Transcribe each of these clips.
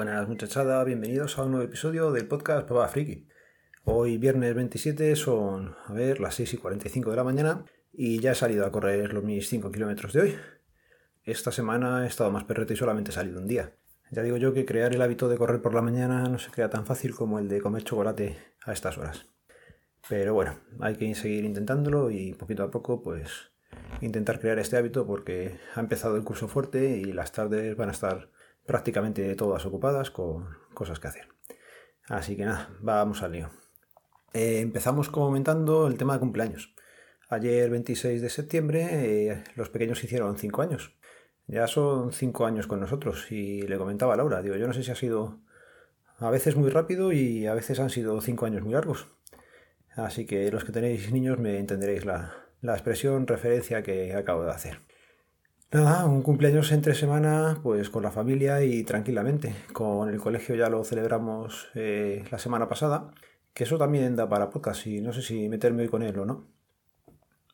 Buenas muchachada, bienvenidos a un nuevo episodio del podcast Papá Friki. Hoy viernes 27 son, a ver, las 6 y 45 de la mañana y ya he salido a correr los mis 5 kilómetros de hoy. Esta semana he estado más perrete y solamente he salido un día. Ya digo yo que crear el hábito de correr por la mañana no se crea tan fácil como el de comer chocolate a estas horas. Pero bueno, hay que seguir intentándolo y poquito a poco pues intentar crear este hábito porque ha empezado el curso fuerte y las tardes van a estar prácticamente todas ocupadas con cosas que hacer. Así que nada, vamos al lío. Eh, empezamos comentando el tema de cumpleaños. Ayer 26 de septiembre eh, los pequeños hicieron 5 años. Ya son 5 años con nosotros y le comentaba Laura, digo, yo no sé si ha sido a veces muy rápido y a veces han sido 5 años muy largos. Así que los que tenéis niños me entenderéis la, la expresión referencia que acabo de hacer. Nada, un cumpleaños entre semana, pues con la familia y tranquilamente. Con el colegio ya lo celebramos eh, la semana pasada, que eso también da para podcast y no sé si meterme hoy con él o no.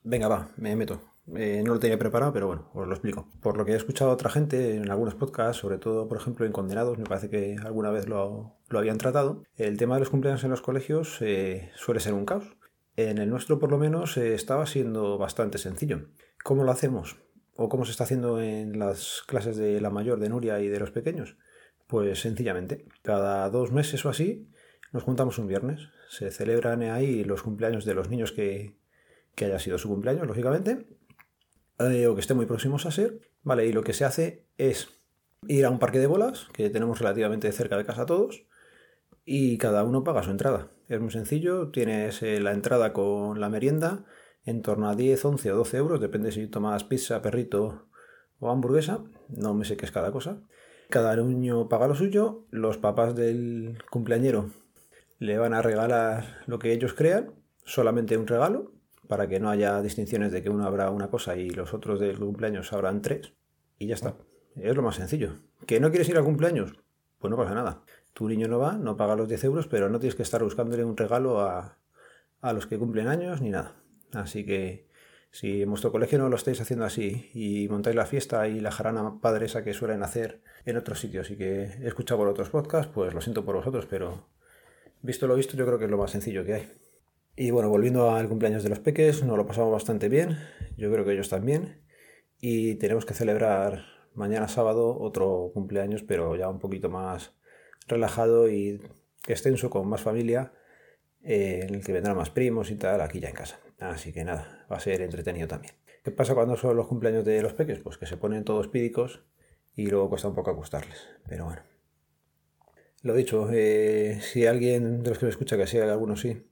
Venga, va, me meto. Eh, no lo tenía preparado, pero bueno, os lo explico. Por lo que he escuchado a otra gente en algunos podcasts, sobre todo, por ejemplo, en Condenados, me parece que alguna vez lo, habían tratado, el tema de los cumpleaños en los colegios eh, suele ser un caos. En el nuestro, por lo menos, estaba siendo bastante sencillo. ¿Cómo lo hacemos? ¿O cómo se está haciendo en las clases de la mayor, de Nuria y de los pequeños? Pues sencillamente, cada dos meses o así nos juntamos un viernes. Se celebran ahí los cumpleaños de los niños que, que haya sido su cumpleaños, lógicamente, eh, o que esté muy próximos a ser. Vale, y lo que se hace es ir a un parque de bolas, que tenemos relativamente cerca de casa todos, y cada uno paga su entrada. Es muy sencillo, tienes eh, la entrada con la merienda, en torno a 10, 11 o 12 euros, depende si tomas pizza, perrito o hamburguesa, no me sé qué es cada cosa. Cada niño paga lo suyo, los papás del cumpleañero le van a regalar lo que ellos crean, solamente un regalo, para que no haya distinciones de que uno habrá una cosa y los otros del cumpleaños habrán tres, y ya está. Es lo más sencillo. ¿Que no quieres ir al cumpleaños? Pues no pasa nada. Tu niño no va, no paga los 10 euros, pero no tienes que estar buscándole un regalo a, a los que cumplen años ni nada. Así que si en vuestro colegio no lo estáis haciendo así y montáis la fiesta y la jarana padre esa que suelen hacer en otros sitios y que he escuchado por otros podcasts, pues lo siento por vosotros, pero visto lo visto yo creo que es lo más sencillo que hay. Y bueno, volviendo al cumpleaños de los peques, nos lo pasamos bastante bien, yo creo que ellos también, y tenemos que celebrar mañana sábado otro cumpleaños, pero ya un poquito más relajado y extenso con más familia, eh, el que vendrán más primos y tal, aquí ya en casa. Así que nada, va a ser entretenido también. ¿Qué pasa cuando son los cumpleaños de los peques? Pues que se ponen todos pídicos y luego cuesta un poco acostarles. Pero bueno. Lo dicho, eh, si alguien de los que me escucha, que sea alguno sí,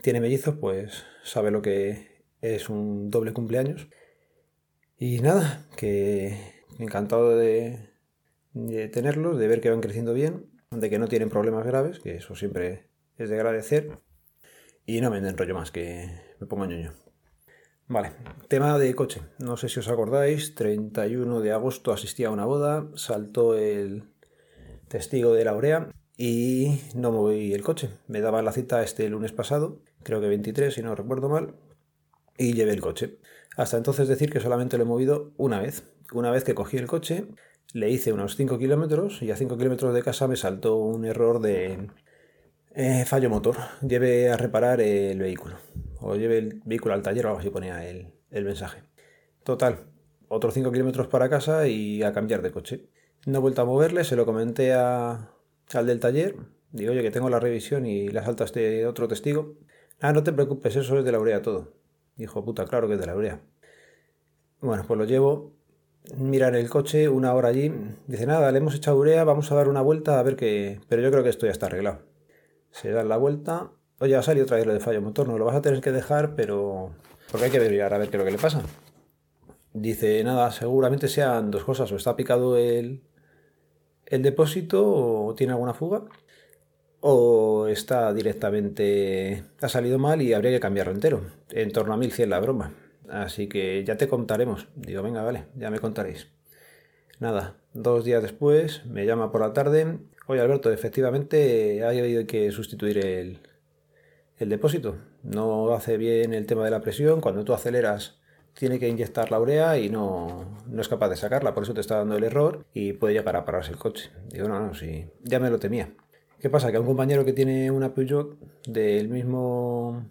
tiene mellizos, pues sabe lo que es un doble cumpleaños. Y nada, que encantado de tenerlos, de ver que van creciendo bien, de que no tienen problemas graves, que eso siempre es de agradecer. Y no me enrollo más, que me pongo ñoño. Vale, tema de coche. No sé si os acordáis, 31 de agosto asistí a una boda, saltó el testigo de la Aurea y no moví el coche. Me daba la cita este lunes pasado, creo que 23 si no recuerdo mal, y llevé el coche. Hasta entonces decir que solamente lo he movido una vez. Una vez que cogí el coche, le hice unos 5 kilómetros y a 5 kilómetros de casa me saltó un error de eh, fallo motor. Lleve a reparar el vehículo. O lleve el vehículo al taller o algo ponía el, mensaje. Total, otros 5 kilómetros para casa y a cambiar de coche. No he vuelto a moverle, se lo comenté al del taller. Digo, oye, que tengo la revisión y la salta este otro testigo. Ah, no te preocupes, eso es de la urea todo. Dijo, puta, claro que es de la urea. Bueno, pues lo llevo. Mirar el coche, una hora allí. Dice, nada, le hemos echado urea, vamos a dar una vuelta a ver qué. Pero yo creo que esto ya está arreglado se da la vuelta. Oye, ha salido otra vez de fallo motor, no lo vas a tener que dejar, pero. Porque hay que ver a ver qué es lo que le pasa. Dice, nada, seguramente sean dos cosas. O está picado el, el depósito o tiene alguna fuga. O está directamente. Ha salido mal y habría que cambiarlo entero. En torno a 1100 la broma. Así que ya te contaremos. Digo, venga, vale, ya me contaréis. Nada, dos días después me llama por la tarde Oye, Alberto, efectivamente hay que sustituir el, depósito. No hace bien el tema de la presión. Cuando tú aceleras, tiene que inyectar la urea y no, no, es capaz de sacarla, por eso te está dando el error y puede llegar a pararse el coche. Digo, no, no, sí, ya me lo temía. ¿Qué pasa? Que a un compañero que tiene una Peugeot del mismo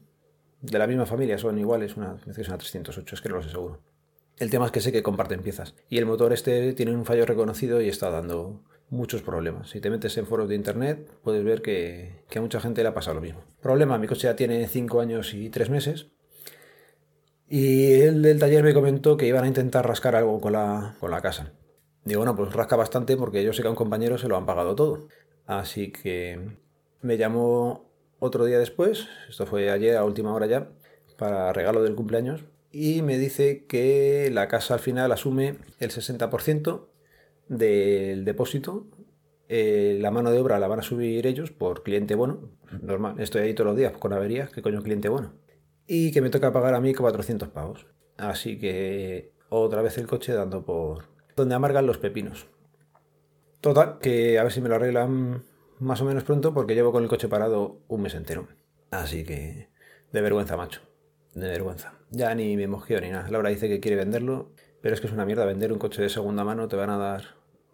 de la misma familia, son iguales, una, es una 308, es que no lo sé seguro. El tema es que sé que comparten piezas. Y el motor este tiene un fallo reconocido y está dando muchos problemas. Si te metes en foros de internet, puedes ver que, a mucha gente le ha pasado lo mismo. Problema, mi coche ya tiene 5 años y 3 meses. Y el del taller me comentó que iban a intentar rascar algo con la, con la casa. Digo, bueno, pues rasca bastante porque yo sé que a un compañero se lo han pagado todo. Así que me llamó otro día después, esto fue ayer a última hora ya, para regalo del cumpleaños, y me dice que la casa al final asume el 60% del depósito. Eh, la mano de obra la van a subir ellos por cliente bueno. Normal, estoy ahí todos los días con averías, que coño cliente bueno. Y que me toca pagar a mí 400 pavos. Así que otra vez el coche dando por donde amargan los pepinos. Total, que a ver si me lo arreglan más o menos pronto porque llevo con el coche parado un mes entero. Así que de vergüenza, macho. De vergüenza. Ya ni me mosqueo ni nada. Laura dice que quiere venderlo, pero es que es una mierda vender un coche de segunda mano. Te van a dar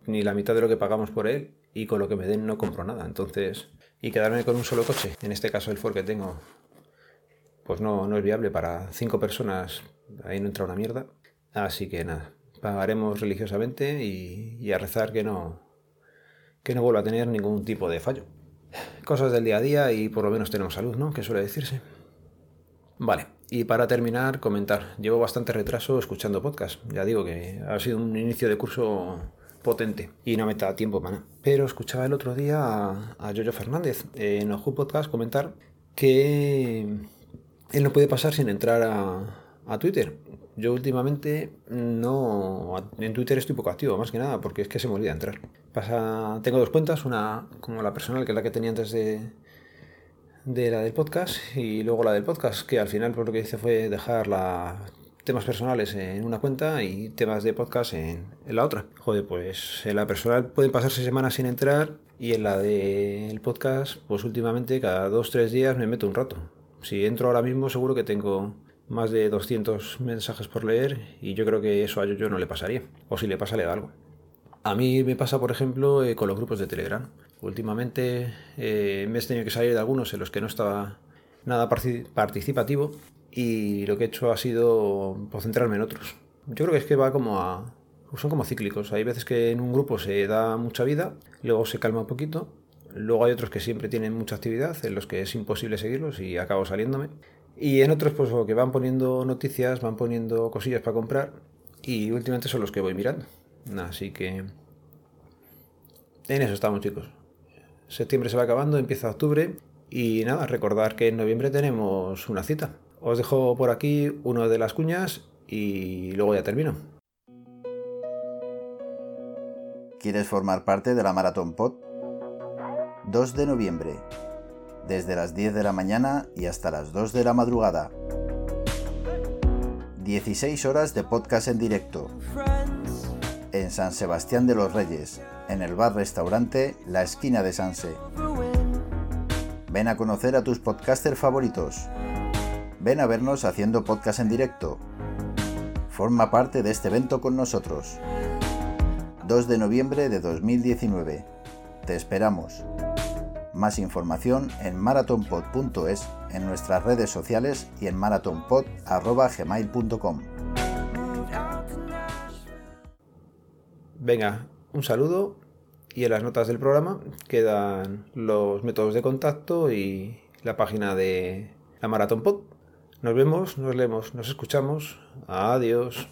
ni la mitad de lo que pagamos por él y con lo que me den no compro nada. Entonces, y quedarme con un solo coche, en este caso el Ford que tengo, pues no, no es viable para cinco personas. Ahí no entra una mierda. Así que nada, pagaremos religiosamente y, y a rezar que no, que no vuelva a tener ningún tipo de fallo. Cosas del día a día y por lo menos tenemos salud, ¿no? Que suele decirse. Vale, y para terminar, comentar. Llevo bastante retraso escuchando podcast. Ya digo que ha sido un inicio de curso potente y no me da tiempo para. Pero escuchaba el otro día a, a Jojo Fernández en Ojo Podcast comentar que él no puede pasar sin entrar a, Twitter. Yo últimamente no. En Twitter estoy poco activo, más que nada, porque es que se me olvida entrar. Tengo dos cuentas, una como la personal, que es la que tenía antes de, de la del podcast, y luego la del podcast, que al final por lo que hice fue dejar la, temas personales en una cuenta y temas de podcast en, en, la otra. Joder, pues en la personal pueden pasarse semanas sin entrar y en la del podcast, pues últimamente cada dos, tres días me meto un rato. Si entro ahora mismo seguro que tengo más de 200 mensajes por leer y yo creo que eso a yo no le pasaría. O si le pasa, le da algo. A mí me pasa, por ejemplo, eh, con los grupos de Telegram. Últimamente eh, me he tenido que salir de algunos en los que no estaba nada participativo y lo que he hecho ha sido concentrarme en otros. Yo creo que es que va como a... son como cíclicos. Hay veces que en un grupo se da mucha vida, luego se calma un poquito, luego hay otros que siempre tienen mucha actividad, en los que es imposible seguirlos y acabo saliéndome. Y en otros, pues que van poniendo noticias, van poniendo cosillas para comprar. Y últimamente son los que voy mirando. Así que. En eso estamos, chicos. Septiembre se va acabando, empieza octubre. Y nada, recordar que en noviembre tenemos una cita. Os dejo por aquí uno de las cuñas y luego ya termino. ¿Quieres formar parte de la Maratón Pod? 2 de noviembre, desde las 10 de la mañana y hasta las 2 de la madrugada. 16 horas de podcast en directo. En San Sebastián de los Reyes, en el bar-restaurante La Esquina de Sanse. Ven a conocer a tus podcasters favoritos. Ven a vernos haciendo podcast en directo. Forma parte de este evento con nosotros. 2 de noviembre de 2019. Te esperamos. Más información en marathonpod.es, en nuestras redes sociales y en marathonpod.gmail.com. Venga, un saludo y en las notas del programa quedan los métodos de contacto y la página de la Marathon Pod. Nos vemos, nos leemos, nos escuchamos. Adiós.